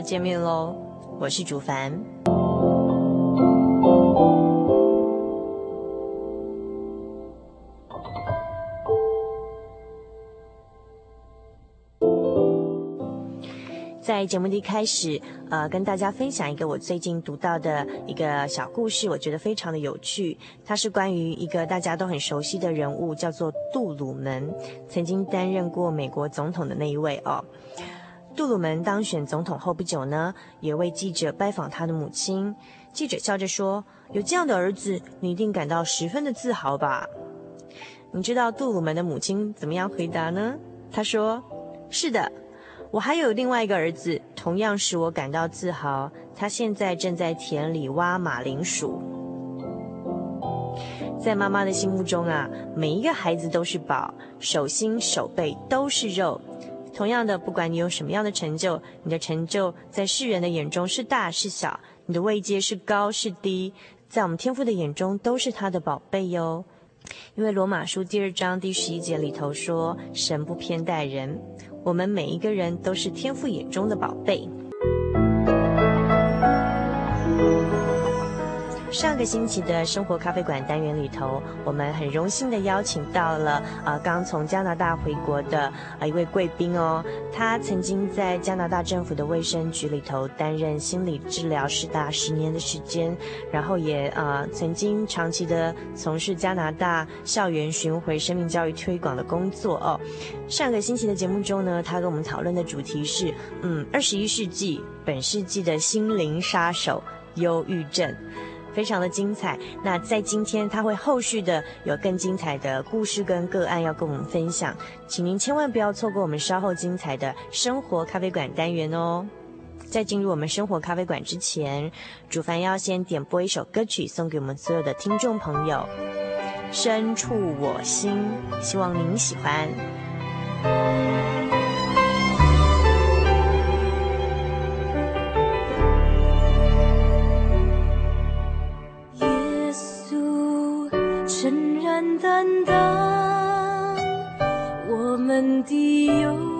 见面喽，我是主凡。在节目的一开始，呃，跟大家分享一个我最近读到的一个小故事，我觉得非常的有趣。它是关于一个大家都很熟悉的人物，叫做杜鲁门，曾经担任过美国总统的那一位哦。杜鲁门当选总统后不久呢，也为记者拜访他的母亲。记者笑着说：“有这样的儿子，你一定感到十分的自豪吧？”你知道杜鲁门的母亲怎么样回答呢？他说：“是的，我还有另外一个儿子，同样使我感到自豪。他现在正在田里挖马铃薯。”在妈妈的心目中啊，每一个孩子都是宝，手心手背都是肉。同样的，不管你有什么样的成就，你的成就在世人的眼中是大是小，你的位阶是高是低，在我们天父的眼中都是他的宝贝哟。因为罗马书第二章第十一节里头说：“神不偏待人，我们每一个人都是天父眼中的宝贝。”上个星期的生活咖啡馆单元里头，我们很荣幸的邀请到了呃刚从加拿大回国的呃一位贵宾哦。他曾经在加拿大政府的卫生局里头担任心理治疗师达十年的时间，然后也呃曾经长期的从事加拿大校园巡回生命教育推广的工作哦。上个星期的节目中呢，他跟我们讨论的主题是嗯二十一世纪本世纪的心灵杀手忧郁症。非常的精彩。那在今天，他会后续的有更精彩的故事跟个案要跟我们分享，请您千万不要错过我们稍后精彩的生活咖啡馆单元哦。在进入我们生活咖啡馆之前，主凡要先点播一首歌曲送给我们所有的听众朋友，《深处我心》，希望您喜欢。担当我们的忧。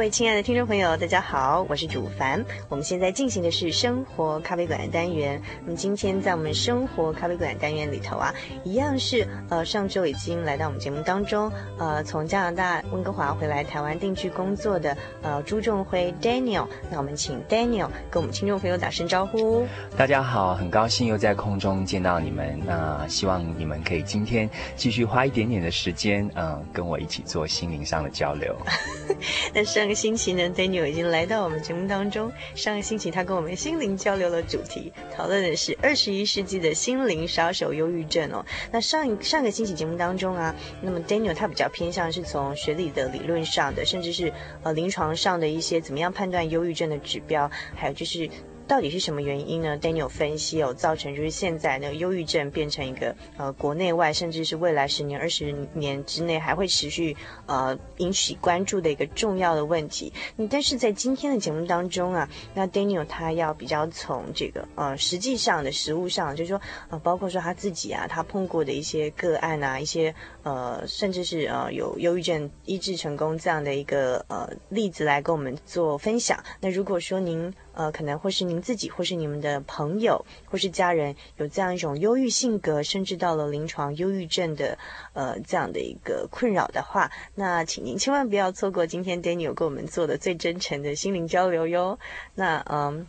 位亲爱的听众朋友，大家好，我是主凡。我们现在进行的是生活咖啡馆的单元。那么今天在我们生活咖啡馆单元里头啊，一样是呃上周已经来到我们节目当中，呃从加拿大温哥华回来台湾定居工作的呃朱仲辉 Daniel。那我们请 Daniel 跟我们听众朋友打声招呼。大家好，很高兴又在空中见到你们。那希望你们可以今天继续花一点点的时间，嗯、呃，跟我一起做心灵上的交流。那上个星期呢，Daniel 已经来到我们节目当中。上个星期他跟我们心灵交流的主题，讨论的是二十一世纪的心灵杀手——忧郁症哦。那上一上个星期节目当中啊，那么 Daniel 他比较偏向是从学理的理论上的，甚至是呃临床上的一些怎么样判断忧郁症的指标，还有就是。到底是什么原因呢？Daniel 分析有、哦、造成就是现在那个忧郁症变成一个呃国内外甚至是未来十年二十年之内还会持续呃引起关注的一个重要的问题。嗯，但是在今天的节目当中啊，那 Daniel 他要比较从这个呃实际上的实物上，就是说呃包括说他自己啊，他碰过的一些个案啊，一些呃甚至是呃有忧郁症医治成功这样的一个呃例子来跟我们做分享。那如果说您呃可能或是您。自己或是你们的朋友或是家人有这样一种忧郁性格，甚至到了临床忧郁症的呃这样的一个困扰的话，那请您千万不要错过今天 Daniel 给我们做的最真诚的心灵交流哟。那嗯。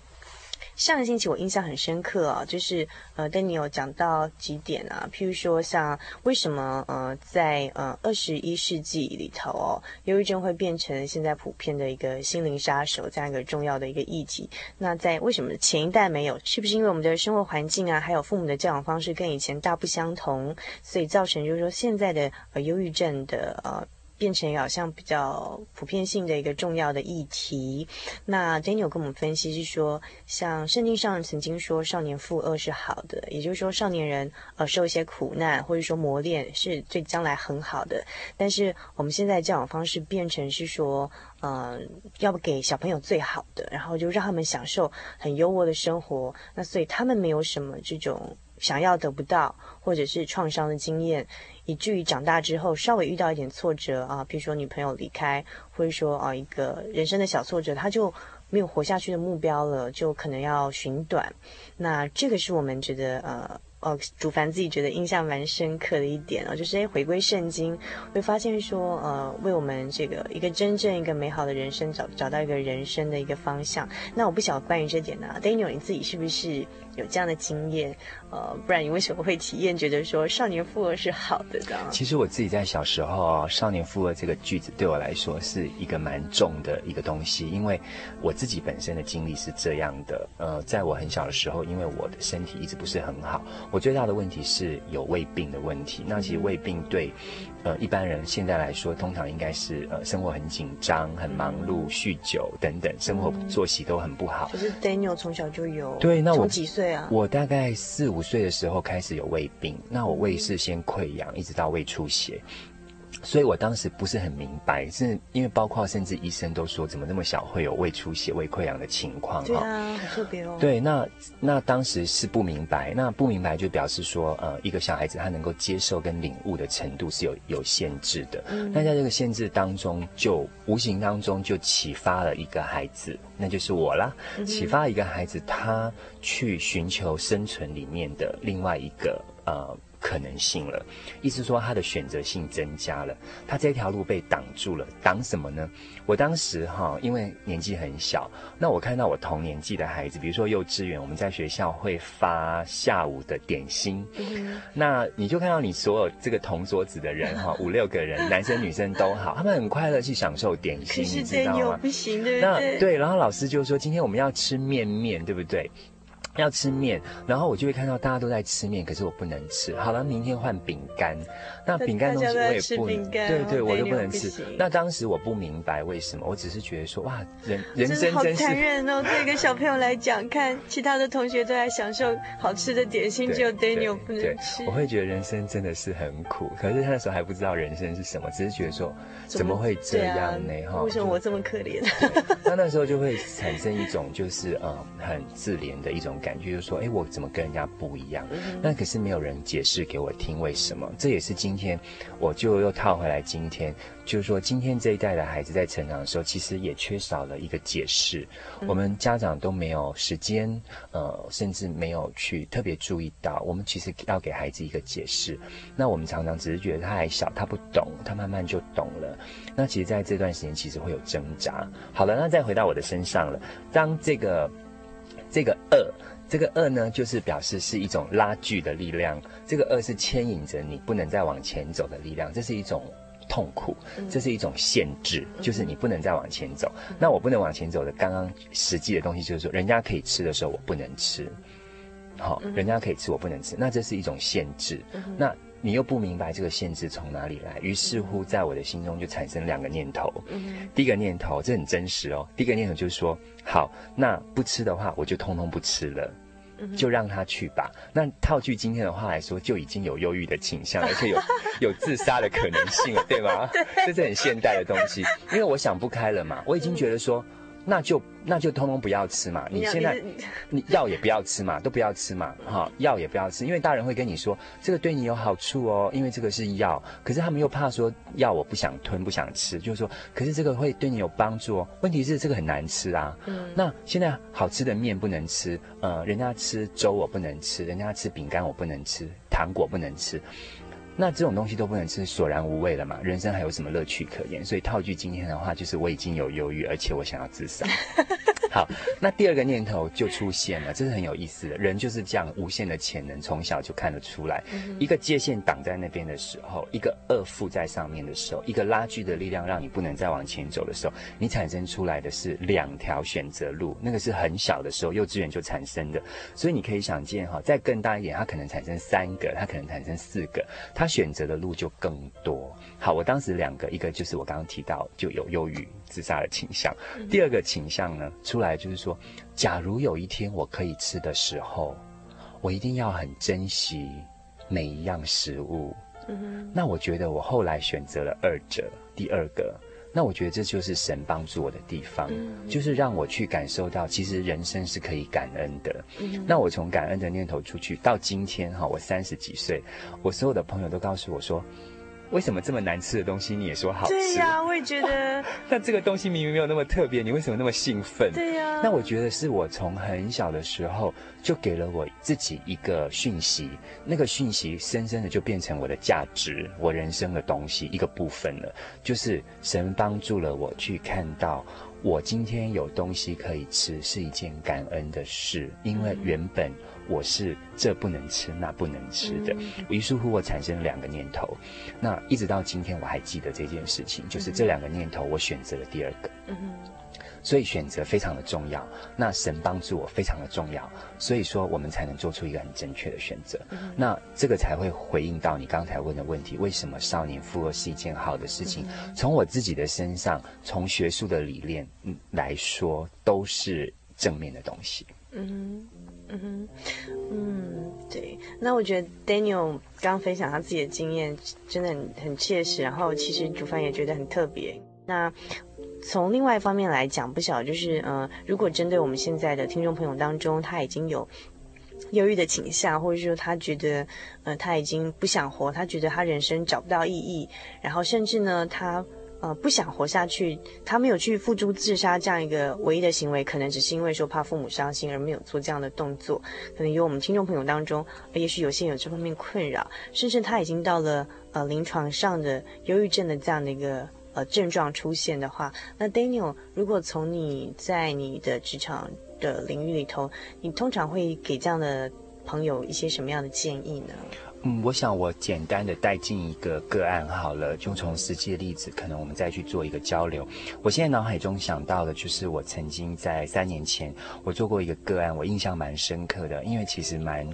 上个星期我印象很深刻啊，就是呃，Daniel 有讲到几点啊，譬如说像为什么呃在呃二十一世纪里头哦，忧郁症会变成现在普遍的一个心灵杀手这样一个重要的一个议题。那在为什么前一代没有？是不是因为我们的生活环境啊，还有父母的教养方式跟以前大不相同，所以造成就是说现在的呃忧郁症的呃。变成好像比较普遍性的一个重要的议题。那 Daniel 跟我们分析是说，像圣经上曾经说少年负轭是好的，也就是说少年人呃受一些苦难或者说磨练是对将来很好的。但是我们现在教养方式变成是说，嗯、要不给小朋友最好的，然后就让他们享受很优渥的生活。那所以他们没有什么这种想要得不到或者是创伤的经验。以至于长大之后稍微遇到一点挫折啊，比如说女朋友离开，或者说啊一个人生的小挫折，他就没有活下去的目标了，就可能要寻短。那这个是我们觉得呃。哦，主凡自己觉得印象蛮深刻的一点哦，就是诶，回归圣经，会发现说，呃，为我们这个一个真正一个美好的人生找找到一个人生的一个方向。那我不晓得关于这点呢，，Daniel 你自己是不是有这样的经验？呃，不然你为什么会体验觉得说少年负轭是好的呢？其实我自己在小时候，少年负轭这个句子对我来说是一个蛮重的一个东西，因为我自己本身的经历是这样的。呃，在我很小的时候，因为我的身体一直不是很好。我最大的问题是有胃病的问题。那其实胃病对，呃，一般人现在来说，通常应该是呃生活很紧张、很忙碌、酗酒等等，生活作息都很不好。可是 Daniel 从小就有。对，那我几岁啊？我大概四五岁的时候开始有胃病。那我胃是先溃疡，一直到胃出血。所以我当时不是很明白，是因为包括甚至医生都说，怎么那么小会有胃出血、胃溃疡的情况？对啊，很特别哦。对，那那当时是不明白，那不明白就表示说，呃，一个小孩子他能够接受跟领悟的程度是有有限制的。嗯。那在这个限制当中，就无形当中就启发了一个孩子，那就是我啦。嗯。启发了一个孩子，他去寻求生存里面的另外一个呃。可能性了，意思说他的选择性增加了，他这条路被挡住了，挡什么呢？我当时哈，因为年纪很小，那我看到我同年纪的孩子，比如说幼稚园，我们在学校会发下午的点心，嗯、那你就看到你所有这个同桌子的人哈，五六个人，男生女生都好，他们很快乐去享受点心，你知道吗？不行，对不对？那对，然后老师就说今天我们要吃面面，对不对？要吃面，然后我就会看到大家都在吃面，可是我不能吃。好了，明天换饼干，那饼干东西我也不能，对对，我都不能吃。那当时我不明白为什么，我只是觉得说，哇，人人生真是好残忍哦！对一个小朋友来讲，看其他的同学都在享受好吃的点心，只有 Daniel 不能吃。我会觉得人生真的是很苦，可是他那时候还不知道人生是什么，只是觉得说怎么会这样呢？哈，为什么我这么可怜？他那时候就会产生一种就是呃很自怜的一种。感觉就是说，哎，我怎么跟人家不一样？那可是没有人解释给我听为什么。这也是今天，我就又套回来。今天就是说，今天这一代的孩子在成长的时候，其实也缺少了一个解释。我们家长都没有时间，呃，甚至没有去特别注意到，我们其实要给孩子一个解释。那我们常常只是觉得他还小，他不懂，他慢慢就懂了。那其实在这段时间，其实会有挣扎。好了，那再回到我的身上了。当这个这个二。这个二呢，就是表示是一种拉锯的力量。这个二是牵引着你不能再往前走的力量，这是一种痛苦，这是一种限制，就是你不能再往前走。那我不能往前走的，刚刚实际的东西就是说，人家可以吃的时候，我不能吃。好，人家可以吃，我不能吃，那这是一种限制。那你又不明白这个限制从哪里来，于是乎，在我的心中就产生两个念头。第一个念头，这很真实哦。第一个念头就是说，好，那不吃的话，我就通通不吃了。就让他去吧。那套句今天的话来说，就已经有忧郁的倾向，而且有有自杀的可能性了，对吗？对，这是很现代的东西。因为我想不开了嘛，我已经觉得说。那就那就通通不要吃嘛！你现在你药也不要吃嘛，都不要吃嘛，哈，药也不要吃，因为大人会跟你说这个对你有好处哦，因为这个是药。可是他们又怕说药我不想吞不想吃，就是说，可是这个会对你有帮助哦。问题是这个很难吃啊。嗯。那现在好吃的面不能吃，呃，人家吃粥我不能吃，人家吃饼干我不能吃，糖果不能吃。那这种东西都不能吃，索然无味了嘛？人生还有什么乐趣可言？所以套句今天的话，就是我已经有忧郁，而且我想要自杀。好，那第二个念头就出现了，这是很有意思的。人就是这样，无限的潜能从小就看得出来。一个界限挡在那边的时候，一个恶附在上面的时候，一个拉锯的力量让你不能再往前走的时候，你产生出来的是两条选择路。那个是很小的时候，幼稚园就产生的。所以你可以想见哈，再更大一点，它可能产生三个，它可能产生四个，它选择的路就更多。好，我当时两个，一个就是我刚刚提到就有忧郁。自杀的倾向，第二个倾向呢，出来就是说，假如有一天我可以吃的时候，我一定要很珍惜每一样食物。那我觉得我后来选择了二者，第二个，那我觉得这就是神帮助我的地方，嗯，就是让我去感受到，其实人生是可以感恩的。嗯，那我从感恩的念头出去，到今天哈，我三十几岁，我所有的朋友都告诉我说。为什么这么难吃的东西你也说好吃？对呀、啊，我也觉得。那这个东西明明没有那么特别，你为什么那么兴奋？对呀、啊。那我觉得是我从很小的时候就给了我自己一个讯息，那个讯息深深的就变成我的价值，我人生的东西一个部分了。就是神帮助了我去看到，我今天有东西可以吃是一件感恩的事，因为原本。我是这不能吃那不能吃的，于是乎我产生了两个念头，那一直到今天我还记得这件事情，就是这两个念头我选择了第二个，嗯。所以选择非常的重要，那神帮助我非常的重要，所以说我们才能做出一个很正确的选择，那这个才会回应到你刚才问的问题，为什么少年富二是一件好的事情？从我自己的身上，从学术的理念来说，都是正面的东西。嗯。嗯哼，嗯，对。那我觉得 Daniel 刚分享他自己的经验，真的很很切实。然后其实煮饭也觉得很特别。那从另外一方面来讲，不晓就是，呃，如果针对我们现在的听众朋友当中，他已经有忧郁的倾向，或者说他觉得，呃，他已经不想活，他觉得他人生找不到意义，然后甚至呢，他。呃，不想活下去，他没有去付诸自杀这样一个唯一的行为，可能只是因为说怕父母伤心而没有做这样的动作。可能有我们听众朋友当中，也许有些有这方面困扰，甚至他已经到了呃临床上的忧郁症的这样的一个呃症状出现的话，那 Daniel，如果从你在你的职场的领域里头，你通常会给这样的朋友一些什么样的建议呢？嗯，我想我简单的带进一个个案好了，就从实际的例子，可能我们再去做一个交流。我现在脑海中想到的就是我曾经在三年前，我做过一个个案，我印象蛮深刻的，因为其实蛮，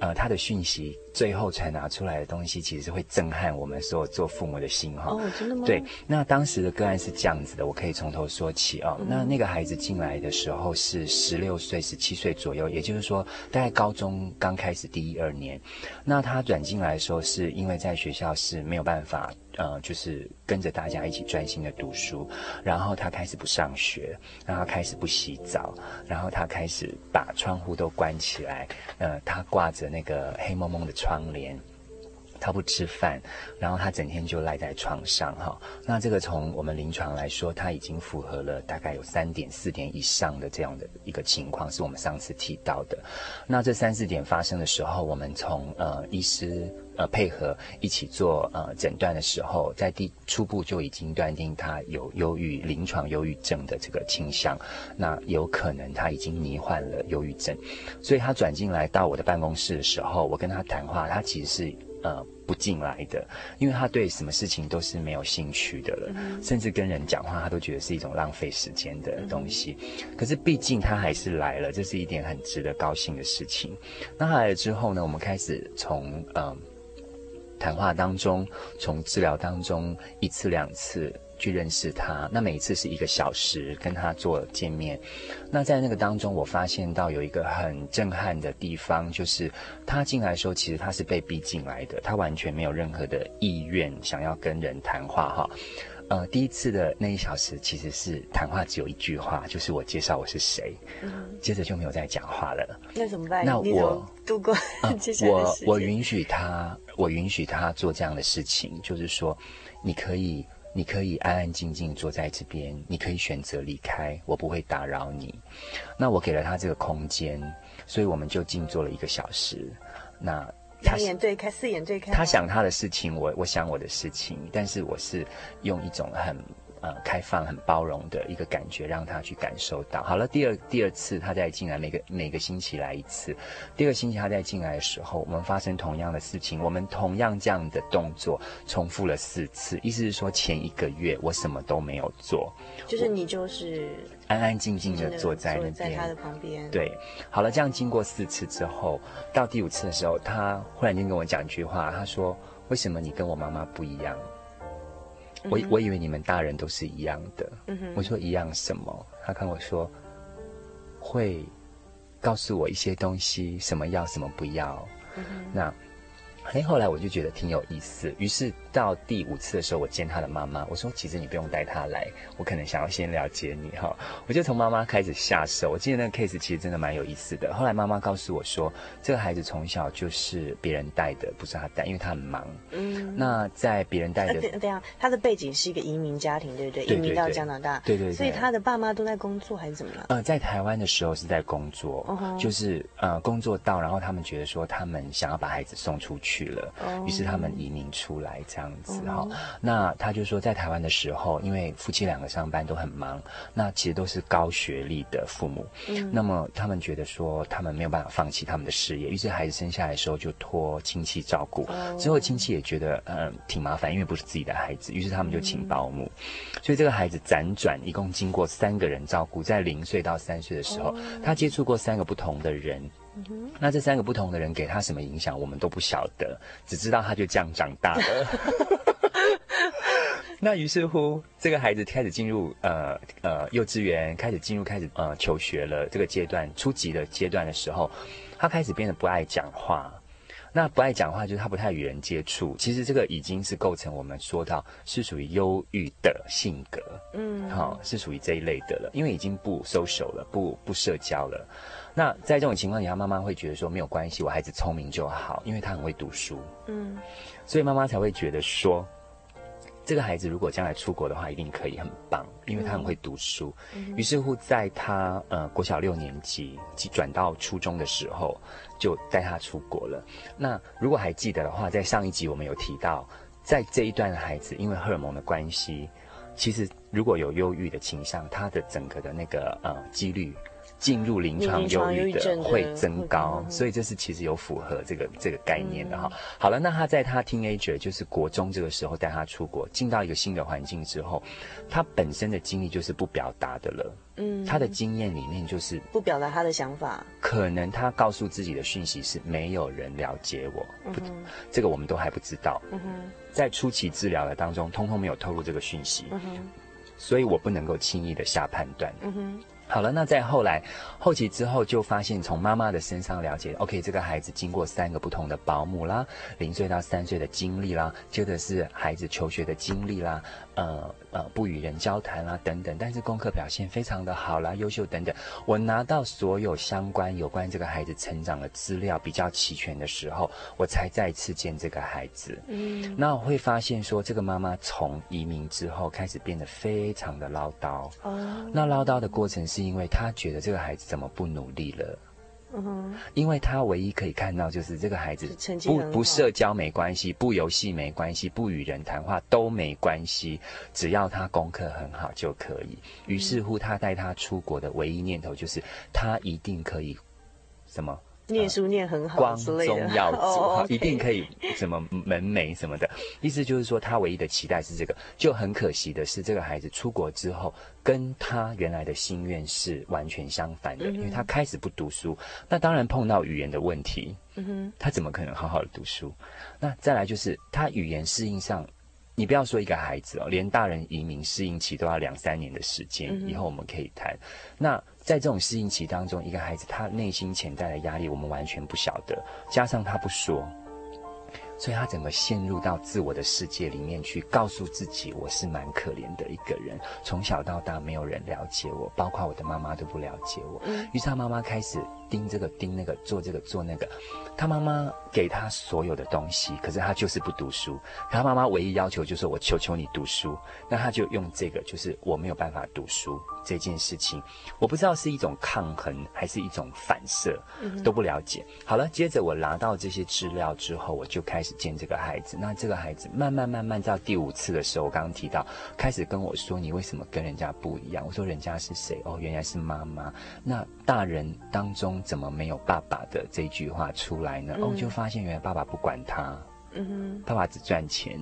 呃，他的讯息最后才拿出来的东西，其实会震撼我们所有做父母的心哈。哦，真的吗？对，那当时的个案是这样子的，我可以从头说起哦。嗯、那那个孩子进来的时候是十六岁、十七岁左右，也就是说大概高中刚开始第一二年，那他。转进来的时候，是因为在学校是没有办法，呃，就是跟着大家一起专心的读书，然后他开始不上学，然后他开始不洗澡，然后他开始把窗户都关起来，呃，他挂着那个黑蒙蒙的窗帘。他不吃饭，然后他整天就赖在床上哈。那这个从我们临床来说，他已经符合了大概有三点四点以上的这样的一个情况，是我们上次提到的。那这三四点发生的时候，我们从呃医师呃配合一起做呃诊断的时候，在第初步就已经断定他有忧郁临床忧郁症的这个倾向，那有可能他已经罹患了忧郁症，所以他转进来到我的办公室的时候，我跟他谈话，他其实是。呃，不进来的，因为他对什么事情都是没有兴趣的了，嗯、甚至跟人讲话，他都觉得是一种浪费时间的东西。嗯、可是毕竟他还是来了，这是一点很值得高兴的事情。那他来了之后呢，我们开始从呃谈话当中，从治疗当中一次两次。去认识他，那每一次是一个小时跟他做见面。那在那个当中，我发现到有一个很震撼的地方，就是他进来的时候，其实他是被逼进来的，他完全没有任何的意愿想要跟人谈话哈。呃，第一次的那一小时其实是谈话，只有一句话，就是我介绍我是谁，嗯、接着就没有再讲话了。那怎么办？那我度过 接下来的时间、呃、我我允许他，我允许他做这样的事情，就是说，你可以。你可以安安静静坐在这边，你可以选择离开，我不会打扰你。那我给了他这个空间，所以我们就静坐了一个小时。那他眼对开，四眼对开。他想他的事情，我我想我的事情，但是我是用一种很。呃，开放、很包容的一个感觉，让他去感受到。好了，第二第二次他再进来，每个每个星期来一次。第二个星期他再进来的时候，我们发生同样的事情，我们同样这样的动作重复了四次。意思是说，前一个月我什么都没有做，就是你就是安安静静的坐在那边，在他的旁边。对，好了，这样经过四次之后，到第五次的时候，他忽然间跟我讲一句话，他说：“为什么你跟我妈妈不一样？”我我以为你们大人都是一样的，嗯、我说一样什么？他看我说，会告诉我一些东西，什么要什么不要。嗯、那。哎，后来我就觉得挺有意思，于是到第五次的时候，我见他的妈妈，我说：“其实你不用带他来，我可能想要先了解你哈。”我就从妈妈开始下手。我记得那个 case 其实真的蛮有意思的。后来妈妈告诉我说，这个孩子从小就是别人带的，不是他带，因为他很忙。嗯。那在别人带的，对对啊，他的背景是一个移民家庭，对不对？对对对，移民到加拿大，对对对。所以他的爸妈都在工作还是怎么了？呃，在台湾的时候是在工作，就是呃工作到，然后他们觉得说他们想要把孩子送出去。去了，于是他们移民出来这样子哈。Oh. 那他就说，在台湾的时候，因为夫妻两个上班都很忙，那其实都是高学历的父母。嗯，那么他们觉得说，他们没有办法放弃他们的事业，于是孩子生下来的时候就托亲戚照顾。Oh. 之后亲戚也觉得嗯挺麻烦，因为不是自己的孩子，于是他们就请保姆。嗯、所以这个孩子辗转一共经过三个人照顾，在零岁到三岁的时候，oh. 他接触过三个不同的人。那这三个不同的人给他什么影响，我们都不晓得，只知道他就这样长大了。那于是乎，这个孩子开始进入呃呃幼稚园，开始进入开始呃求学了这个阶段，初级的阶段的时候，他开始变得不爱讲话。那不爱讲话，就是他不太与人接触。其实这个已经是构成我们说到是属于忧郁的性格，嗯，好、哦，是属于这一类的了，因为已经不 social 了，不不社交了。那在这种情况下，妈妈会觉得说没有关系，我孩子聪明就好，因为他很会读书。嗯，所以妈妈才会觉得说，这个孩子如果将来出国的话，一定可以很棒，因为他很会读书。嗯，于是乎，在他呃国小六年级转到初中的时候，就带他出国了。那如果还记得的话，在上一集我们有提到，在这一段的孩子因为荷尔蒙的关系，其实。如果有忧郁的倾向，他的整个的那个呃几率。进入临床忧郁的会增高，所以这是其实有符合这个这个概念的哈。好了，那他在他 teenager 就是国中这个时候带他出国，进到一个新的环境之后，他本身的经历就是不表达的了。嗯，他的经验里面就是不表达他的想法。可能他告诉自己的讯息是没有人了解我，不，这个我们都还不知道。嗯哼，在初期治疗的当中，通通没有透露这个讯息。嗯哼，所以我不能够轻易的下判断。嗯哼。好了，那再后来后期之后，就发现从妈妈的身上了解，OK，这个孩子经过三个不同的保姆啦，零岁到三岁的经历啦，接着是孩子求学的经历啦。呃呃，不与人交谈啦，等等，但是功课表现非常的好啦，优秀等等。我拿到所有相关有关这个孩子成长的资料比较齐全的时候，我才再次见这个孩子。嗯，那我会发现说，这个妈妈从移民之后开始变得非常的唠叨。哦，那唠叨的过程是因为她觉得这个孩子怎么不努力了？嗯，因为他唯一可以看到就是这个孩子不不社交没关系，不游戏没关系，不与人谈话都没关系，只要他功课很好就可以。于是乎，他带他出国的唯一念头就是他一定可以什么。念书念很好，光宗耀祖，哈，一定可以什么门楣什么的。意思就是说，他唯一的期待是这个。就很可惜的是，这个孩子出国之后，跟他原来的心愿是完全相反的。因为他开始不读书，那当然碰到语言的问题，嗯哼，他怎么可能好好的读书？那再来就是他语言适应上。你不要说一个孩子哦，连大人移民适应期都要两三年的时间。以后我们可以谈。那在这种适应期当中，一个孩子他内心潜在的压力，我们完全不晓得。加上他不说。所以他整个陷入到自我的世界里面去，告诉自己我是蛮可怜的一个人。从小到大没有人了解我，包括我的妈妈都不了解我。于是他妈妈开始盯这个盯那个，做这个做那个。他妈妈给他所有的东西，可是他就是不读书。他妈妈唯一要求就是我求求你读书。那他就用这个，就是我没有办法读书这件事情。我不知道是一种抗衡还是一种反射，都不了解。好了，接着我拿到这些资料之后，我就开始。见这个孩子，那这个孩子慢慢慢慢到第五次的时候，我刚刚提到，开始跟我说：“你为什么跟人家不一样？”我说：“人家是谁？哦，原来是妈妈。那大人当中怎么没有爸爸的这句话出来呢？”哦，就发现原来爸爸不管他，嗯哼，爸爸只赚钱，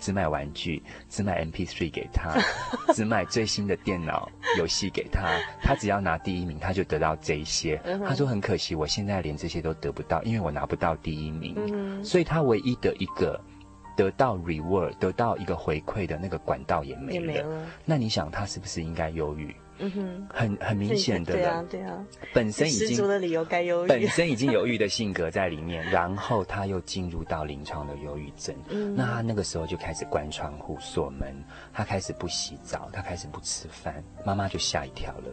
只买玩具，只买 MP3 给他，只买最新的电脑游戏给他。他只要拿第一名，他就得到这一些。他说很可惜，我现在连这些都得不到，因为我拿不到第一名。所以他唯一的一个得到 reward、得到一个回馈的那个管道也没了。那你想，他是不是应该忧郁？嗯哼，很很明显的，对啊，对啊，本身已经十足的理由该忧郁，本身已经忧郁的性格在里面，然后他又进入到临床的忧郁症，嗯，那他那个时候就开始关窗户锁门，他开始不洗澡，他开始不吃饭，妈妈就吓一跳了，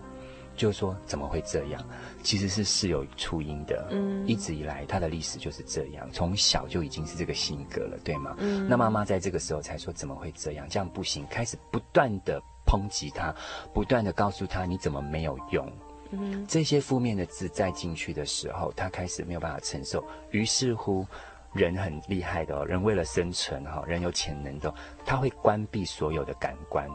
就说怎么会这样？其实是事有初因的，嗯，一直以来他的历史就是这样，从小就已经是这个性格了，对吗？嗯，那妈妈在这个时候才说怎么会这样？这样不行，开始不断的。抨击他，不断的告诉他你怎么没有用，嗯，这些负面的字再进去的时候，他开始没有办法承受。于是乎，人很厉害的哦，人为了生存哈，人有潜能的，他会关闭所有的感官。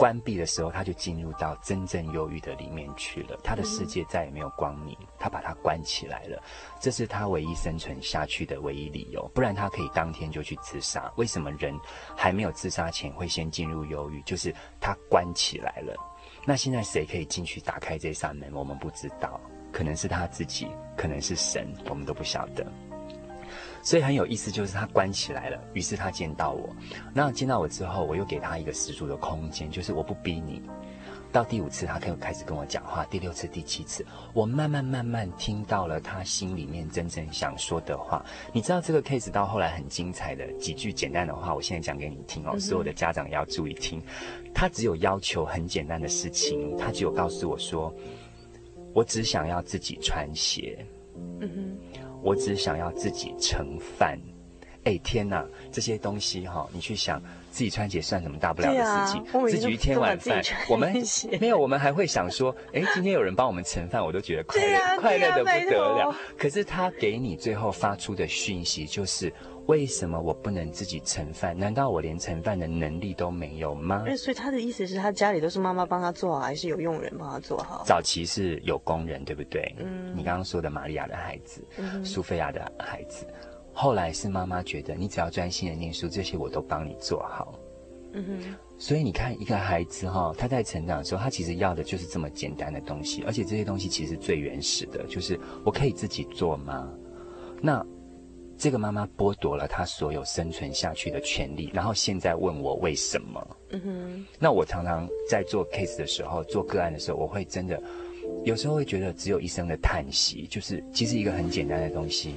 关闭的时候，他就进入到真正忧郁的里面去了。他的世界再也没有光明，他把它关起来了。这是他唯一生存下去的唯一理由，不然他可以当天就去自杀。为什么人还没有自杀前会先进入忧郁？就是他关起来了。那现在谁可以进去打开这扇门？我们不知道，可能是他自己，可能是神，我们都不晓得。所以很有意思，就是他关起来了，于是他见到我。那见到我之后，我又给他一个十足的空间，就是我不逼你。到第五次，他可以开始跟我讲话；第六次、第七次，我慢慢慢慢听到了他心里面真正想说的话。你知道这个 case 到后来很精彩的几句简单的话，我现在讲给你听哦。所有的家长也要注意听。他只有要求很简单的事情，他只有告诉我说：“我只想要自己穿鞋。”嗯哼。我只想要自己盛饭，哎天呐，这些东西哈，你去想，自己穿鞋算什么大不了的事情？啊、自己一天晚饭，我们没有，我们还会想说，哎，今天有人帮我们盛饭，我都觉得快乐，啊、快乐的不得了。可是他给你最后发出的讯息就是。为什么我不能自己盛饭？难道我连盛饭的能力都没有吗？所以他的意思是他家里都是妈妈帮他做好，还是有佣人帮他做好？早期是有工人，对不对？嗯。你刚刚说的玛利亚的孩子，嗯、苏菲亚的孩子，后来是妈妈觉得你只要专心的念书，这些我都帮你做好。嗯哼。所以你看，一个孩子哈，他在成长的时候，他其实要的就是这么简单的东西，而且这些东西其实最原始的，就是我可以自己做吗？那。这个妈妈剥夺了她所有生存下去的权利，然后现在问我为什么？嗯哼。那我常常在做 case 的时候，做个案的时候，我会真的有时候会觉得只有一声的叹息，就是其实一个很简单的东西，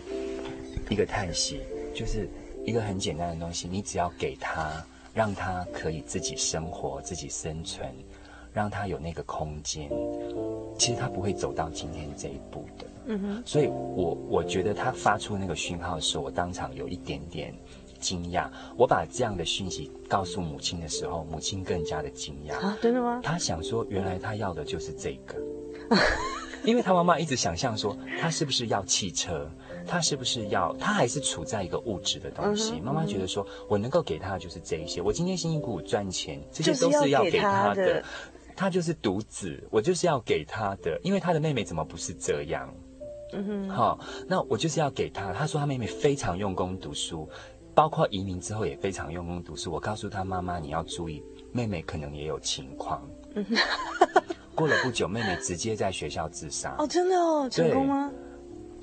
一个叹息，就是一个很简单的东西，你只要给他，让他可以自己生活、自己生存，让他有那个空间，其实他不会走到今天这一步的。嗯哼，所以我我觉得他发出那个讯号的时候，我当场有一点点惊讶。我把这样的讯息告诉母亲的时候，母亲更加的惊讶啊！真的吗？她想说，原来她要的就是这个，因为她妈妈一直想象说，她是不是要汽车？他是不是要？他还是处在一个物质的东西。妈妈觉得说，我能够给他的就是这一些。我今天辛辛苦苦赚钱，这些都是要给他的。他就是独子，我就是要给他的，因为他的妹妹怎么不是这样？嗯哼，好，那我就是要给他。他说他妹妹非常用功读书，包括移民之后也非常用功读书。我告诉他妈妈，你要注意，妹妹可能也有情况。嗯哼，过了不久，妹妹直接在学校自杀。哦，真的哦，成功吗？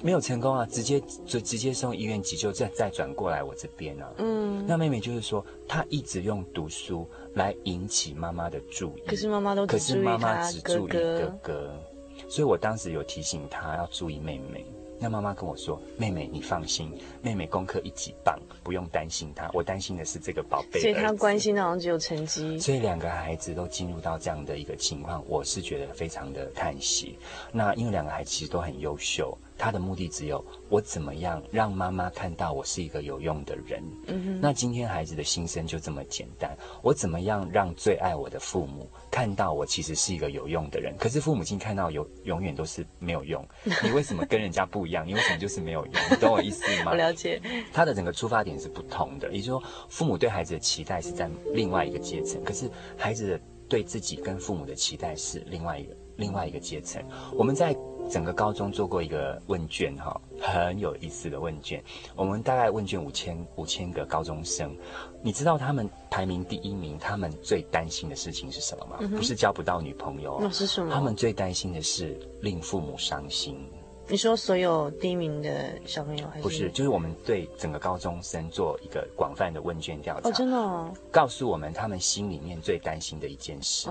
没有成功啊，直接就直接送医院急救，再再转过来我这边啊。嗯，那妹妹就是说，她一直用读书来引起妈妈的注意，可是妈妈都可是妈妈只注意哥哥。所以我当时有提醒她要注意妹妹。那妈妈跟我说：“妹妹，你放心，妹妹功课一级棒，不用担心她。我担心的是这个宝贝。”所以她关心的好像只有成绩。所以两个孩子都进入到这样的一个情况，我是觉得非常的叹息。那因为两个孩子其实都很优秀。他的目的只有我怎么样让妈妈看到我是一个有用的人。嗯哼。那今天孩子的心声就这么简单，我怎么样让最爱我的父母看到我其实是一个有用的人？可是父母亲看到有永远都是没有用。你为什么跟人家不一样？你为什么就是没有用？你懂我意思吗？我了解。他的整个出发点是不同的，也就是说，父母对孩子的期待是在另外一个阶层，可是孩子的对自己跟父母的期待是另外一个另外一个阶层。我们在。整个高中做过一个问卷，哈，很有意思的问卷。我们大概问卷五千五千个高中生，你知道他们排名第一名，他们最担心的事情是什么吗？嗯、不是交不到女朋友，那是什么？他们最担心的是令父母伤心。你说所有第一名的小朋友还是？不是，就是我们对整个高中生做一个广泛的问卷调查。哦，真的哦。告诉我们他们心里面最担心的一件事。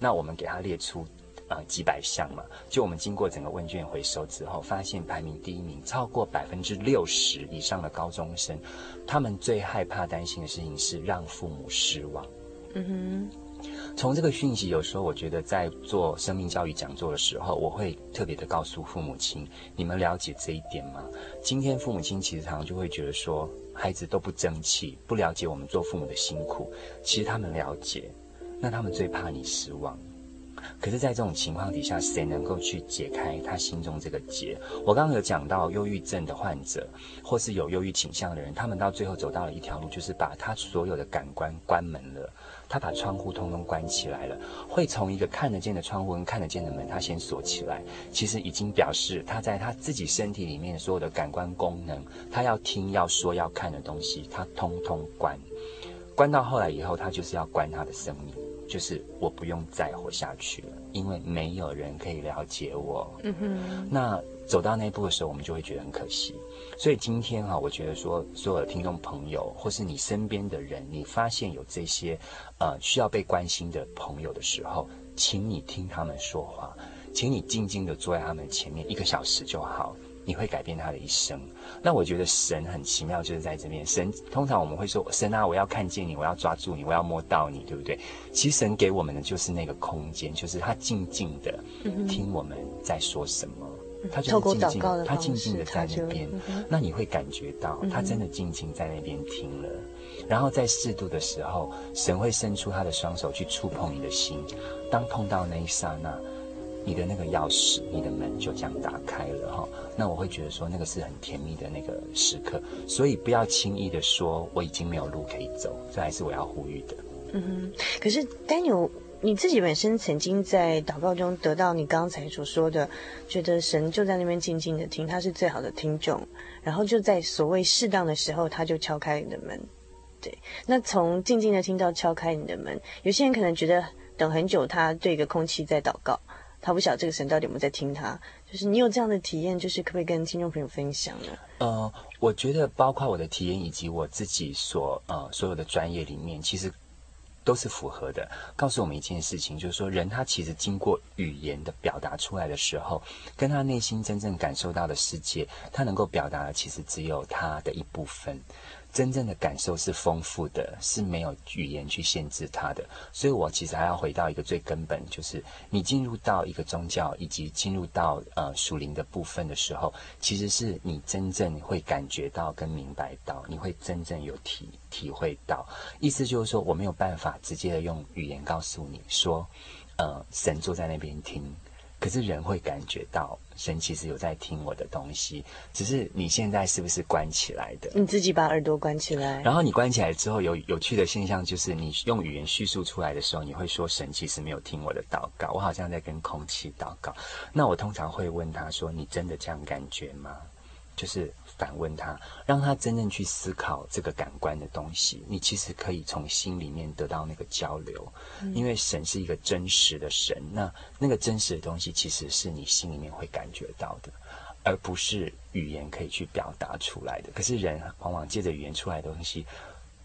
那我们给他列出。啊、呃，几百项嘛，就我们经过整个问卷回收之后，发现排名第一名，超过百分之六十以上的高中生，他们最害怕、担心的事情是让父母失望。嗯哼，从这个讯息，有时候我觉得在做生命教育讲座的时候，我会特别的告诉父母亲：你们了解这一点吗？今天父母亲其实常常就会觉得说，孩子都不争气，不了解我们做父母的辛苦。其实他们了解，那他们最怕你失望。可是，在这种情况底下，谁能够去解开他心中这个结？我刚刚有讲到，忧郁症的患者，或是有忧郁倾向的人，他们到最后走到了一条路，就是把他所有的感官关门了，他把窗户通通关起来了，会从一个看得见的窗户跟看得见的门，他先锁起来，其实已经表示他在他自己身体里面所有的感官功能，他要听、要说、要看的东西，他通通关，关到后来以后，他就是要关他的生命。就是我不用再活下去了，因为没有人可以了解我。嗯哼。那走到那一步的时候，我们就会觉得很可惜。所以今天哈、啊，我觉得说，所有的听众朋友，或是你身边的人，你发现有这些呃需要被关心的朋友的时候，请你听他们说话，请你静静的坐在他们前面一个小时就好。你会改变他的一生。那我觉得神很奇妙，就是在这边。神通常我们会说，神啊，我要看见你，我要抓住你，我要摸到你，对不对？其实神给我们的就是那个空间，就是他静静的听我们在说什么。他就是静静的，他静静的在那边，那你会感觉到他真的静静在那边听了，然后在适度的时候，神会伸出他的双手去触碰你的心，当碰到那一刹那，你的那个钥匙，你的门就这样打开了哈。那我会觉得说，那个是很甜蜜的那个时刻，所以不要轻易的说我已经没有路可以走，这还是我要呼吁的。嗯哼，可是 Daniel。你自己本身曾经在祷告中得到你刚才所说的，觉得神就在那边静静的听，他是最好的听众，然后就在所谓适当的时候，他就敲开你的门。对，那从静静的听到敲开你的门，有些人可能觉得等很久，他对一个空气在祷告，他不晓得这个神到底有没有在听他。就是你有这样的体验，就是可不可以跟听众朋友分享呢？呃，我觉得包括我的体验以及我自己所呃所有的专业里面，其实。都是符合的，告诉我们一件事情，就是说，人他其实经过语言的表达出来的时候，跟他内心真正感受到的世界，他能够表达的其实只有他的一部分。真正的感受是丰富的，是没有语言去限制它的。所以我其实还要回到一个最根本，就是你进入到一个宗教，以及进入到呃属灵的部分的时候，其实是你真正会感觉到跟明白到，你会真正有体体会到。意思就是说，我没有办法直接的用语言告诉你说，呃，神坐在那边听。可是人会感觉到神其实有在听我的东西，只是你现在是不是关起来的？你自己把耳朵关起来。然后你关起来之后，有有趣的现象就是，你用语言叙述出来的时候，你会说神其实没有听我的祷告，我好像在跟空气祷告。那我通常会问他说：“你真的这样感觉吗？”就是。反问他，让他真正去思考这个感官的东西。你其实可以从心里面得到那个交流，因为神是一个真实的神。那那个真实的东西，其实是你心里面会感觉到的，而不是语言可以去表达出来的。可是人往往借着语言出来的东西，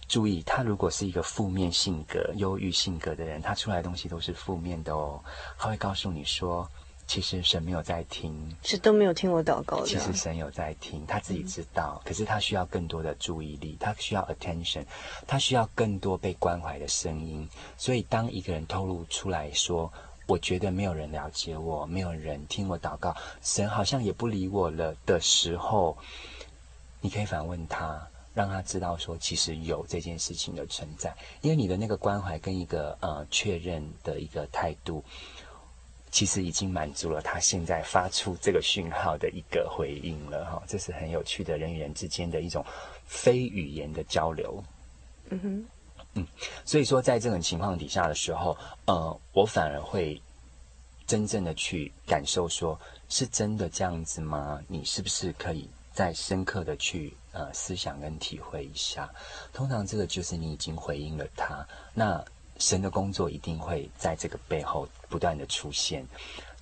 注意，他如果是一个负面性格、忧郁性格的人，他出来的东西都是负面的哦。他会告诉你说。其实神没有在听，是都没有听我祷告的。其实神有在听，他自己知道，嗯、可是他需要更多的注意力，他需要 attention，他需要更多被关怀的声音。所以，当一个人透露出来说：“我觉得没有人了解我，没有人听我祷告，神好像也不理我了”的时候，你可以反问他，让他知道说，其实有这件事情的存在，因为你的那个关怀跟一个呃确认的一个态度。其实已经满足了他现在发出这个讯号的一个回应了哈，这是很有趣的人与人之间的一种非语言的交流。嗯哼，嗯，所以说在这种情况底下的时候，呃，我反而会真正的去感受说，是真的这样子吗？你是不是可以再深刻的去呃思想跟体会一下？通常这个就是你已经回应了他那。神的工作一定会在这个背后不断的出现，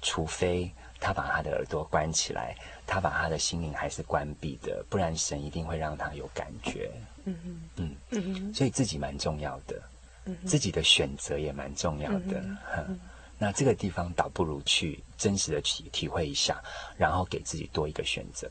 除非他把他的耳朵关起来，他把他的心灵还是关闭的，不然神一定会让他有感觉。嗯嗯嗯嗯，所以自己蛮重要的，嗯、自己的选择也蛮重要的。那这个地方倒不如去真实的体体会一下，然后给自己多一个选择。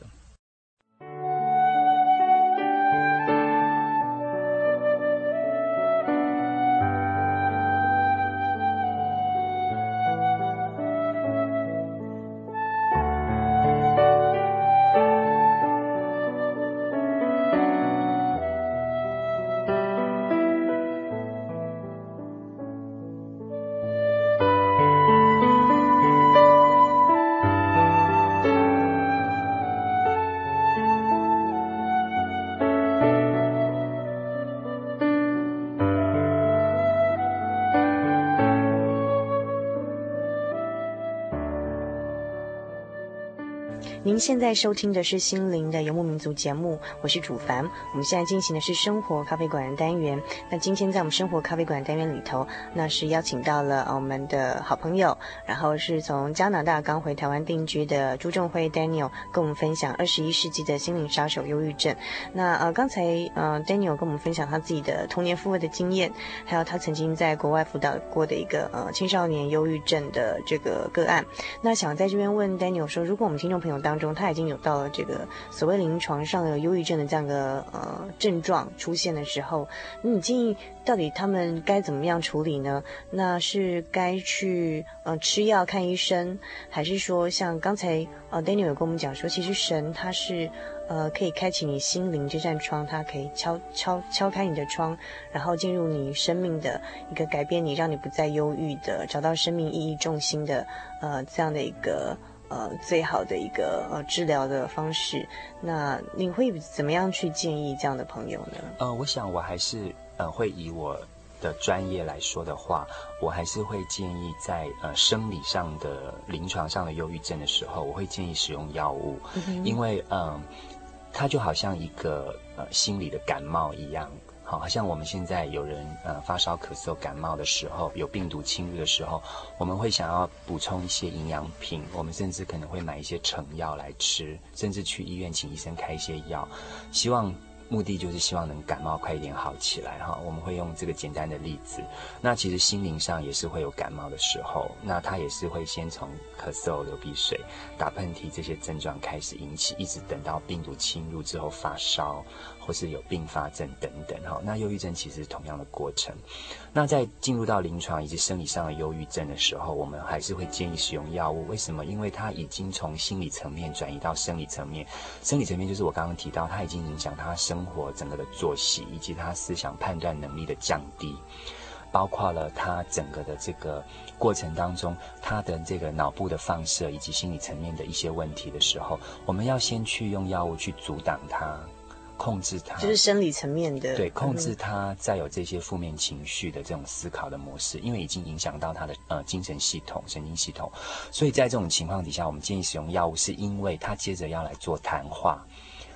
您现在收听的是心灵的游牧民族节目，我是主凡。我们现在进行的是生活咖啡馆的单元。那今天在我们生活咖啡馆单元里头，那是邀请到了我们的好朋友，然后是从加拿大刚回台湾定居的朱仲辉 Daniel，跟我们分享二十一世纪的心灵杀手忧郁症。那呃，刚才呃 Daniel 跟我们分享他自己的童年复位的经验，还有他曾经在国外辅导过的一个呃青少年忧郁症的这个个案。那想在这边问 Daniel 说，如果我们听众朋友当当中，他已经有到了这个所谓临床上有忧郁症的这样的呃症状出现的时候，那你建议到底他们该怎么样处理呢？那是该去呃吃药看医生，还是说像刚才呃 Daniel 有跟我们讲说，其实神他是。呃，可以开启你心灵这扇窗，它可以敲敲敲开你的窗，然后进入你生命的一个改变你，让你不再忧郁的，找到生命意义重心的，呃，这样的一个呃最好的一个呃治疗的方式。那你会怎么样去建议这样的朋友呢？呃，我想我还是呃会以我的专业来说的话，我还是会建议在呃生理上的临床上的忧郁症的时候，我会建议使用药物，嗯、因为嗯。呃它就好像一个呃心理的感冒一样，好，像我们现在有人呃发烧、咳嗽、感冒的时候，有病毒侵入的时候，我们会想要补充一些营养品，我们甚至可能会买一些成药来吃，甚至去医院请医生开一些药，希望。目的就是希望能感冒快一点好起来哈，我们会用这个简单的例子。那其实心灵上也是会有感冒的时候，那他也是会先从咳嗽、流鼻水、打喷嚏这些症状开始引起，一直等到病毒侵入之后发烧。或是有并发症等等哈，那忧郁症其实是同样的过程。那在进入到临床以及生理上的忧郁症的时候，我们还是会建议使用药物。为什么？因为它已经从心理层面转移到生理层面。生理层面就是我刚刚提到，它已经影响他生活整个的作息，以及他思想判断能力的降低，包括了他整个的这个过程当中，他的这个脑部的放射以及心理层面的一些问题的时候，我们要先去用药物去阻挡它。控制他，就是生理层面的。对，控制他再有这些负面情绪的这种思考的模式，因为已经影响到他的呃精神系统、神经系统，所以在这种情况底下，我们建议使用药物，是因为他接着要来做谈话。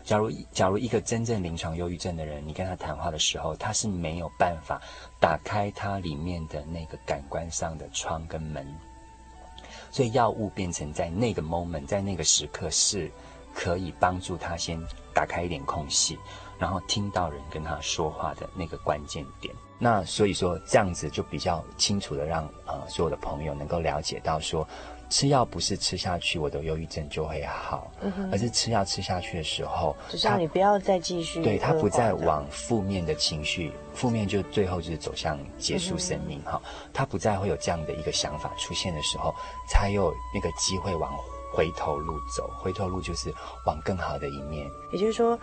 假如假如一个真正临床忧郁症的人，你跟他谈话的时候，他是没有办法打开他里面的那个感官上的窗跟门，所以药物变成在那个 moment，在那个时刻是。可以帮助他先打开一点空隙，然后听到人跟他说话的那个关键点。那所以说这样子就比较清楚的让呃所有的朋友能够了解到说，吃药不是吃下去我的忧郁症就会好，嗯，而是吃药吃下去的时候，就是让你不要再继续，对，他不再往负面的情绪，负面就最后就是走向结束生命哈，他不再会有这样的一个想法出现的时候，才有那个机会往。回头路走，回头路就是往更好的一面。也就是说。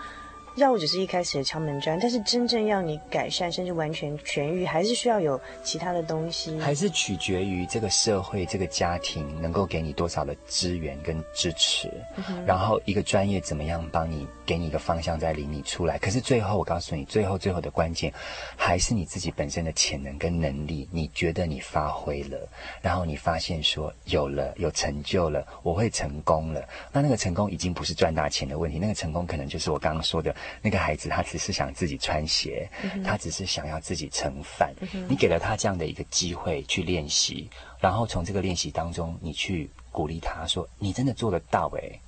药物只是一开始的敲门砖，但是真正要你改善甚至完全痊愈，还是需要有其他的东西。还是取决于这个社会、这个家庭能够给你多少的资源跟支持，嗯、然后一个专业怎么样帮你给你一个方向再领你出来。可是最后我告诉你，最后最后的关键还是你自己本身的潜能跟能力。你觉得你发挥了，然后你发现说有了有成就了，我会成功了。那那个成功已经不是赚大钱的问题，那个成功可能就是我刚刚说的。那个孩子，他只是想自己穿鞋，嗯、他只是想要自己盛饭。嗯、你给了他这样的一个机会去练习，然后从这个练习当中，你去鼓励他说：“你真的做得到。”哎，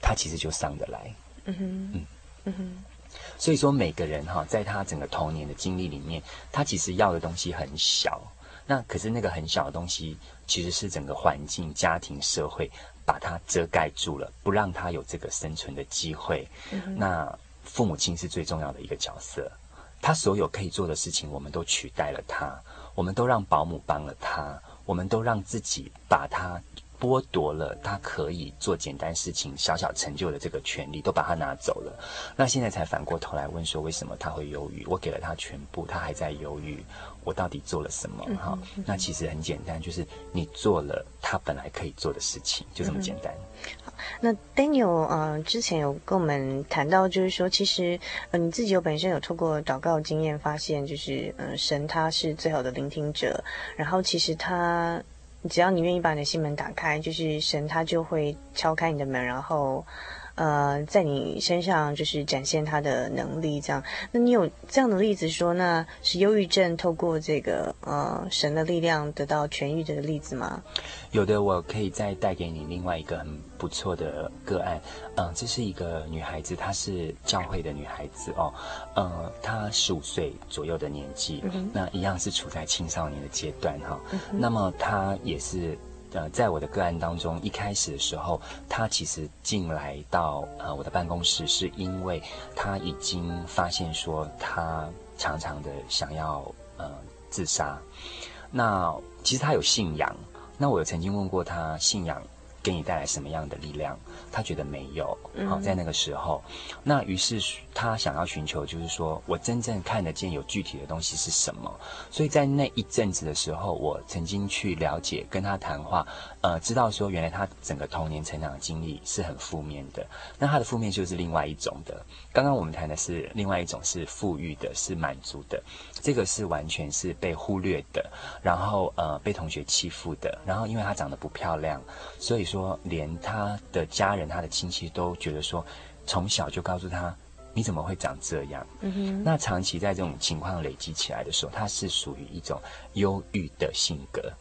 他其实就上得来。嗯哼，嗯嗯哼。所以说，每个人哈，在他整个童年的经历里面，他其实要的东西很小。那可是那个很小的东西，其实是整个环境、家庭、社会把它遮盖住了，不让他有这个生存的机会。嗯、那父母亲是最重要的一个角色，他所有可以做的事情，我们都取代了他，我们都让保姆帮了他，我们都让自己把他。剥夺了他可以做简单事情、小小成就的这个权利，都把他拿走了。那现在才反过头来问说，为什么他会犹豫？我给了他全部，他还在犹豫，我到底做了什么？哈、嗯嗯，那其实很简单，就是你做了他本来可以做的事情，就这么简单。嗯、好，那 Daniel 呃，之前有跟我们谈到，就是说，其实呃，你自己有本身有透过祷告经验发现，就是呃，神他是最好的聆听者，然后其实他。只要你愿意把你的心门打开，就是神他就会敲开你的门，然后，呃，在你身上就是展现他的能力。这样，那你有这样的例子说，那是忧郁症透过这个呃神的力量得到痊愈的例子吗？有的，我可以再带给你另外一个很不错的个案。嗯，这是一个女孩子，她是教会的女孩子哦。嗯，她十五岁左右的年纪，嗯，那一样是处在青少年的阶段哈，哦。嗯，那么她也是呃，在我的个案当中，一开始的时候，他其实进来到呃我的办公室，是因为他已经发现说他常常的想要呃自杀。那其实他有信仰，那我有曾经问过他信仰。给你带来什么样的力量？他觉得没有。好，在那个时候，那于是他想要寻求，就是说我真正看得见有具体的东西是什么。所以在那一阵子的时候，我曾经去了解，跟他谈话，呃，知道说原来他整个童年成长的经历是很负面的。那他的负面就是另外一种的。刚刚我们谈的是另外一种，是富裕的，是满足的。这个是完全是被忽略的，然后呃被同学欺负的，然后因为她长得不漂亮，所以说连她的家人、她的亲戚都觉得说，从小就告诉她，你怎么会长这样？嗯哼。那长期在这种情况累积起来的时候，她是属于一种忧郁的性格。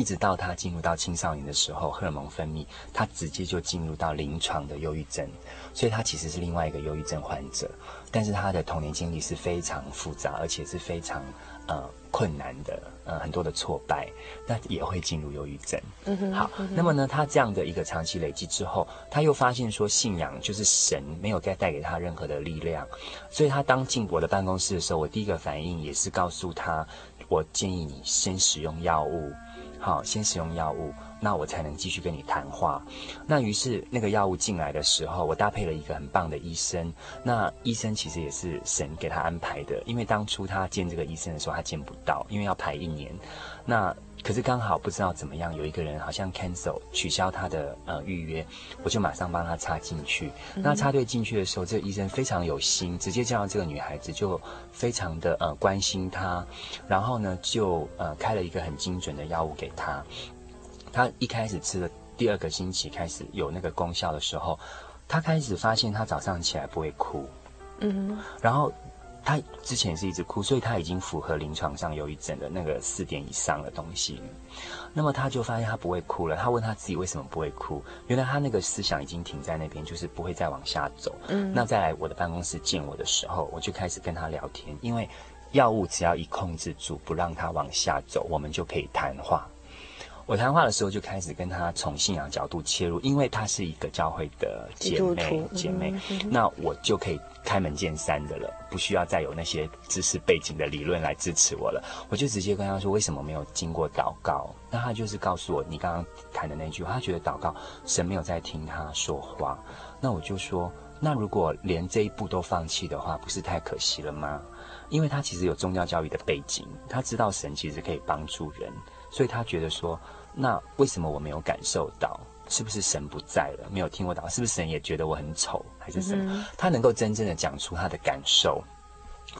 一直到他进入到青少年的时候，荷尔蒙分泌，他直接就进入到临床的忧郁症，所以他其实是另外一个忧郁症患者。但是他的童年经历是非常复杂，而且是非常呃困难的，呃很多的挫败，那也会进入忧郁症。嗯哼。好，嗯。那么呢，他这样的一个长期累积之后，他又发现说信仰就是神没有再带给他任何的力量，所以他当进我的办公室的时候，我第一个反应也是告诉他，我建议你先使用药物。好，先使用药物，那我才能继续跟你谈话。那于是那个药物进来的时候，我搭配了一个很棒的医生。那医生其实也是神给他安排的，因为当初他见这个医生的时候，他见不到，因为要排一年。那可是刚好不知道怎么样，有一个人好像 cancel 取消他的呃预约，我就马上帮他插进去。那插队进去的时候，这个医生非常有心，直接叫这个女孩子就非常的呃关心她，然后呢就呃开了一个很精准的药物给她。她一开始吃了第二个星期开始有那个功效的时候，她开始发现她早上起来不会哭，嗯，然后。他之前是一直哭，所以他已经符合临床上忧郁症的那个四点以上的东西。那么他就发现他不会哭了。他问他自己为什么不会哭，原来他那个思想已经停在那边，就是不会再往下走。嗯，那再来我的办公室见我的时候，我就开始跟他聊天，因为药物只要一控制住，不让他往下走，我们就可以谈话。我谈话的时候就开始跟他从信仰角度切入，因为他是一个教会的姐妹姐妹，那我就可以开门见山的了，不需要再有那些知识背景的理论来支持我了。我就直接跟他说，为什么没有经过祷告？那他就是告诉我你刚刚谈的那句话，他觉得祷告神没有在听他说话。那我就说，那如果连这一步都放弃的话，不是太可惜了吗？因为他其实有宗教教育的背景，他知道神其实可以帮助人，所以他觉得说。那为什么我没有感受到？是不是神不在了？没有听我祷告？是不是神也觉得我很丑？还是什么？嗯、他能够真正的讲出他的感受，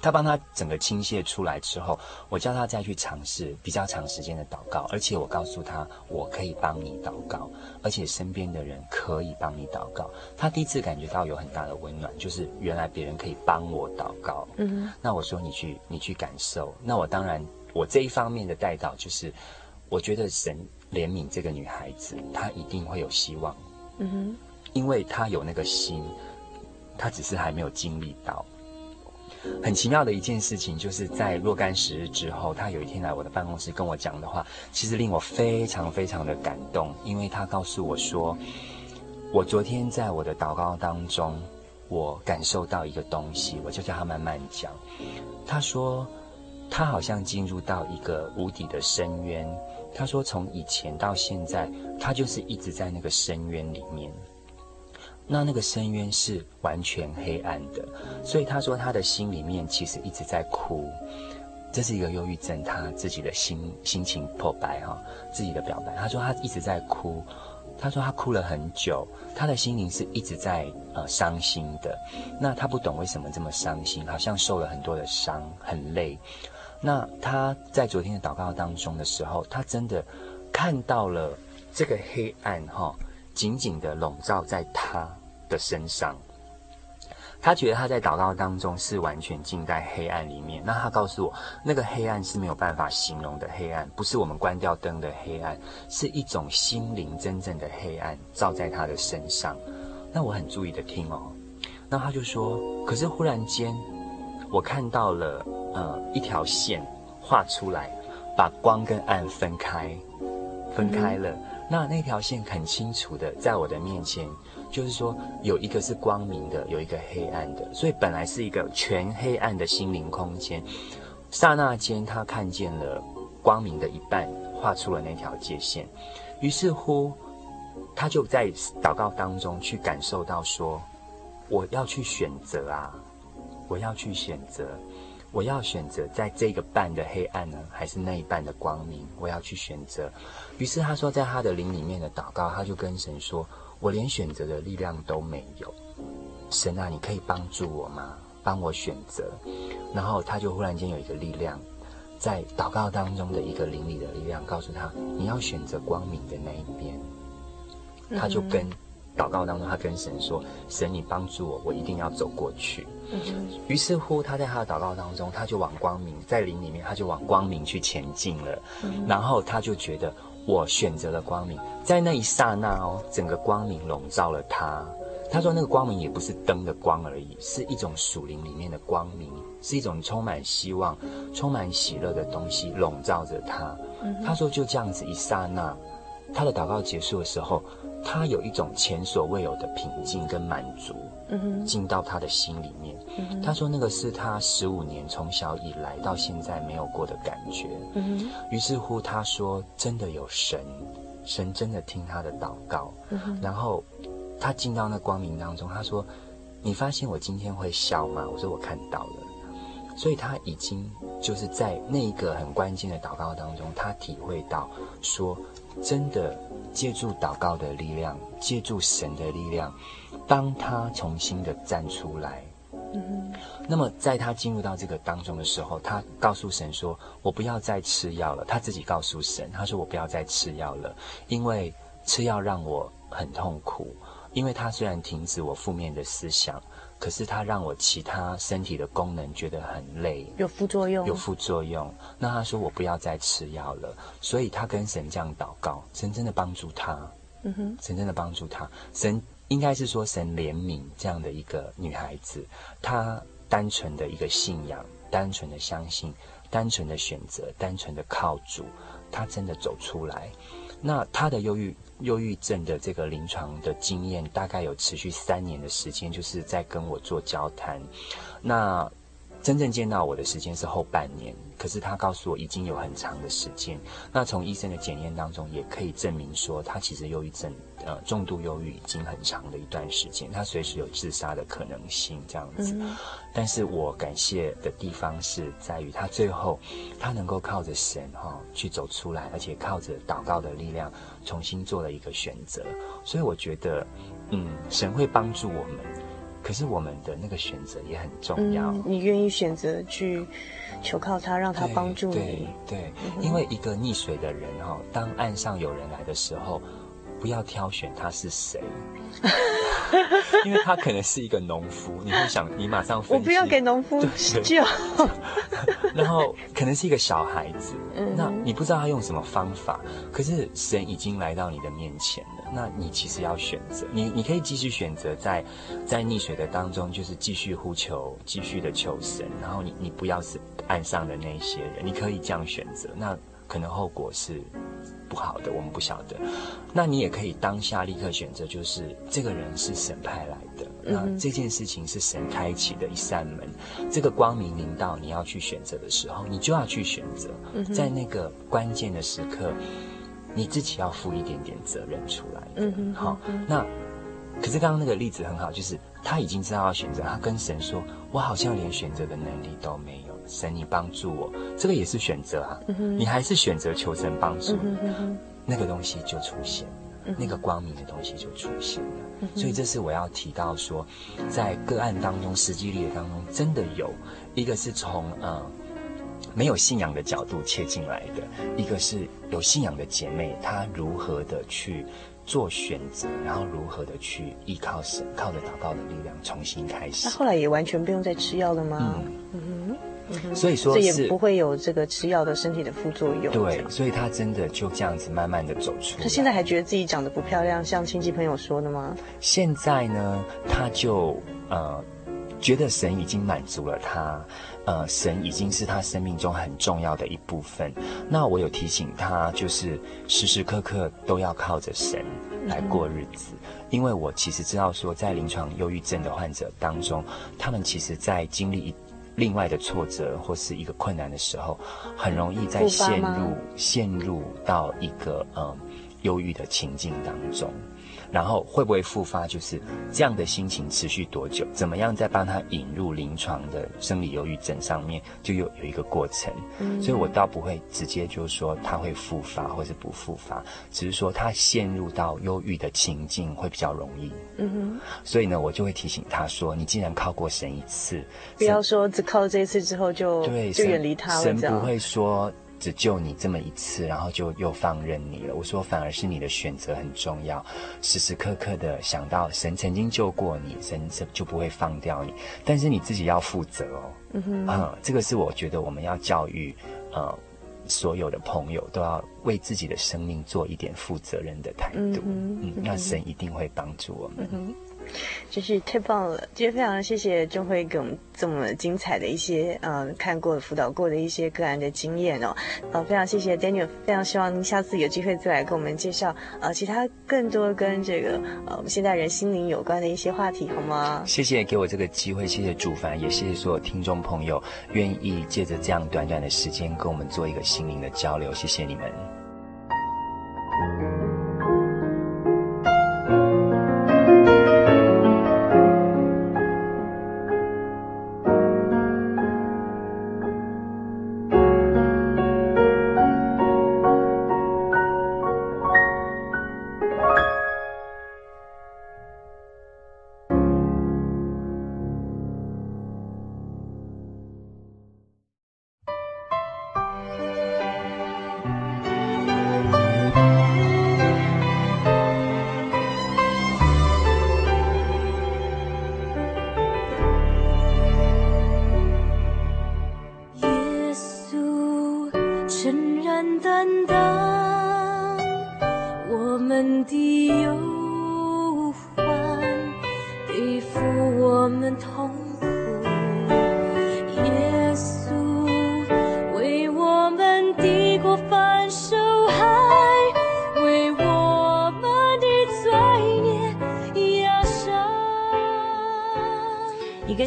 他帮他整个倾泻出来之后，我叫他再去尝试比较长时间的祷告，而且我告诉他，我可以帮你祷告，而且身边的人可以帮你祷告。他第一次感觉到有很大的温暖，就是原来别人可以帮我祷告。嗯，那我说你去，你去感受。那我当然，我这一方面的带导就是，我觉得神。怜悯这个女孩子，她一定会有希望。嗯哼，因为她有那个心，她只是还没有经历到。很奇妙的一件事情，就是在若干时日之后，她有一天来我的办公室跟我讲的话，其实令我非常非常的感动。因为她告诉我说，我昨天在我的祷告当中，我感受到一个东西，我就叫她慢慢讲。她说，她好像进入到一个无底的深渊。他说：“从以前到现在，他就是一直在那个深渊里面。那那个深渊是完全黑暗的，所以他说他的心里面其实一直在哭。这是一个忧郁症，他自己的心心情破白哈，自己的表白。他说他一直在哭，他说他哭了很久，他的心灵是一直在呃伤心的。那他不懂为什么这么伤心，好像受了很多的伤，很累。”那他在昨天的祷告当中的时候，他真的看到了这个黑暗哈，紧紧的笼罩在他的身上。他觉得他在祷告当中是完全浸在黑暗里面。那他告诉我，那个黑暗是没有办法形容的黑暗，不是我们关掉灯的黑暗，是一种心灵真正的黑暗，照在他的身上。那我很注意的听哦，那他就说，可是忽然间。我看到了，呃，一条线画出来，把光跟暗分开。分开了。嗯、那那条线很清楚的在我的面前，就是说有一个是光明的，有一个黑暗的，所以本来是一个全黑暗的心灵空间，刹那间他看见了光明的一半，画出了那条界线。于是乎，他就在祷告当中去感受到说，我要去选择啊，我要去选择。我要选择在这个半的黑暗呢，还是那一半的光明？我要去选择。于是他说，在他的灵里面的祷告，他就跟神说：“我连选择的力量都没有，神啊，你可以帮助我吗？帮我选择。”然后他就忽然间有一个力量，在祷告当中的一个灵里的力量，告诉他：“你要选择光明的那一边。”他就跟。祷告当中，他跟神说：“神，你帮助我，我一定要走过去。”于是乎，他在他的祷告当中，他就往光明，在灵里面，他就往光明去前进了。然后他就觉得，我选择了光明，在那一刹那哦，整个光明笼罩了他。他说，那个光明也不是灯的光而已，是一种属灵里面的光明，是一种充满希望、充满喜乐的东西笼罩着他。他说，就这样子一刹那，他的祷告结束的时候。他有一种前所未有的平静跟满足，进到他的心里面。他说那个是他十五年从小以来到现在没有过的感觉。嗯于是乎他说真的有神，神真的听他的祷告。嗯然后他进到那光明当中，他说：“你发现我今天会笑吗？”我说：“我看到了。”所以他已经就是在那一个很关键的祷告当中，他体会到说真的。借助祷告的力量，借助神的力量，当他重新的站出来，嗯，那么在他进入到这个当中的时候，他告诉神说：“我不要再吃药了。”他自己告诉神：“他说我不要再吃药了，因为吃药让我很痛苦。因为他虽然停止我负面的思想。”可是他让我其他身体的功能觉得很累，有副作用，有副作用。那他说我不要再吃药了，所以他跟神这样祷告，神真的帮助他，嗯哼，神真的帮助他。神应该是说神怜悯这样的一个女孩子，她单纯的一个信仰，单纯的相信，单纯的选择，单纯的靠主，她真的走出来。那她的忧郁。忧郁症的这个临床的经验大概有持续三年的时间，就是在跟我做交谈。那真正见到我的时间是后半年，可是他告诉我已经有很长的时间。那从医生的检验当中也可以证明说，他其实忧郁症。呃，重度忧郁已经很长的一段时间，他随时有自杀的可能性，这样子。嗯。但是我感谢的地方是在于他最后，他能够靠着神哈、哦、去走出来，而且靠着祷告的力量重新做了一个选择。所以我觉得，嗯，神会帮助我们，可是我们的那个选择也很重要。嗯、你愿意选择去求靠他，让他帮助你？对，对对嗯、因为一个溺水的人哈、哦，当岸上有人来的时候。不要挑选他是谁，因为他可能是一个农夫，你会想，你马上分析，我不要给农夫救，然后可能是一个小孩子，嗯，那你不知道他用什么方法，可是神已经来到你的面前了，那你其实要选择，你你可以继续选择在在溺水的当中，就是继续呼求，继续的求神，然后你你不要是岸上的那些人，你可以这样选择，那可能后果是。不好的，我们不晓得。那你也可以当下立刻选择，就是这个人是神派来的，嗯、那这件事情是神开启的一扇门，这个光明临到你要去选择的时候，你就要去选择。嗯、在那个关键的时刻，你自己要负一点点责任出来。嗯，好。那可是刚刚那个例子很好，就是他已经知道要选择，他跟神说：“我好像连选择的能力都没有。”神，你帮助我，这个也是选择啊。嗯、你还是选择求神帮助，那个东西就出现了，嗯、那个光明的东西就出现了。所以这是我要提到说，在个案当中，实际例子当中，真的有一个是从呃没有信仰的角度切进来的，一个是有信仰的姐妹，她如何的去做选择，然后如何的去依靠神，靠着祷告的力量重新开始。那后来也完全不用再吃药了吗？嗯。嗯哼所以说，这也不会有这个吃药的身体的副作用。对，所以他真的就这样子慢慢的走出来。他现在还觉得自己长得不漂亮，像亲戚朋友说的吗？现在呢，他就呃，觉得神已经满足了他，呃，神已经是他生命中很重要的一部分。那我有提醒他，就是时时刻刻都要靠着神来过日子，嗯、因为我其实知道说，在临床忧郁症的患者当中，他们其实在经历一另外的挫折或是一个困难的时候，很容易在陷入陷入到一个嗯忧郁的情境当中。然后会不会复发？就是这样的心情持续多久？怎么样再帮他引入临床的生理忧郁症上面，就有有一个过程。嗯，所以我倒不会直接就说他会复发或是不复发，只是说他陷入到忧郁的情境会比较容易。嗯哼。所以呢，我就会提醒他说：“你既然靠过神一次，不要说只靠这一次之后就对就远离他了。”神不会说。只救你这么一次，然后就又放任你了。我说，反而是你的选择很重要，时时刻刻的想到神曾经救过你，神就不会放掉你。但是你自己要负责哦。嗯哼，这个是我觉得我们要教育，呃，所有的朋友都要为自己的生命做一点负责任的态度。嗯，嗯，那神一定会帮助我们。嗯真是太棒了！今天非常谢谢钟辉给我们这么精彩的一些，嗯、呃，看过辅导过的一些个案的经验哦。呃，非常谢谢 Daniel，非常希望您下次有机会再来跟我们介绍，呃，其他更多跟这个呃我们现代人心灵有关的一些话题，好吗？谢谢给我这个机会，谢谢主凡，也谢谢所有听众朋友愿意借着这样短短的时间跟我们做一个心灵的交流，谢谢你们。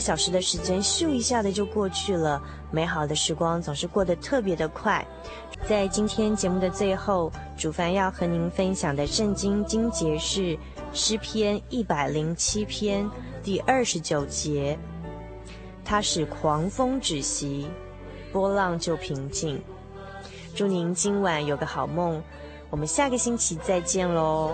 小时的时间咻一下的就过去了，美好的时光总是过得特别的快。在今天节目的最后，主凡要和您分享的圣经经节是诗篇一百零七篇第二十九节，它使狂风止息，波浪就平静。祝您今晚有个好梦，我们下个星期再见喽。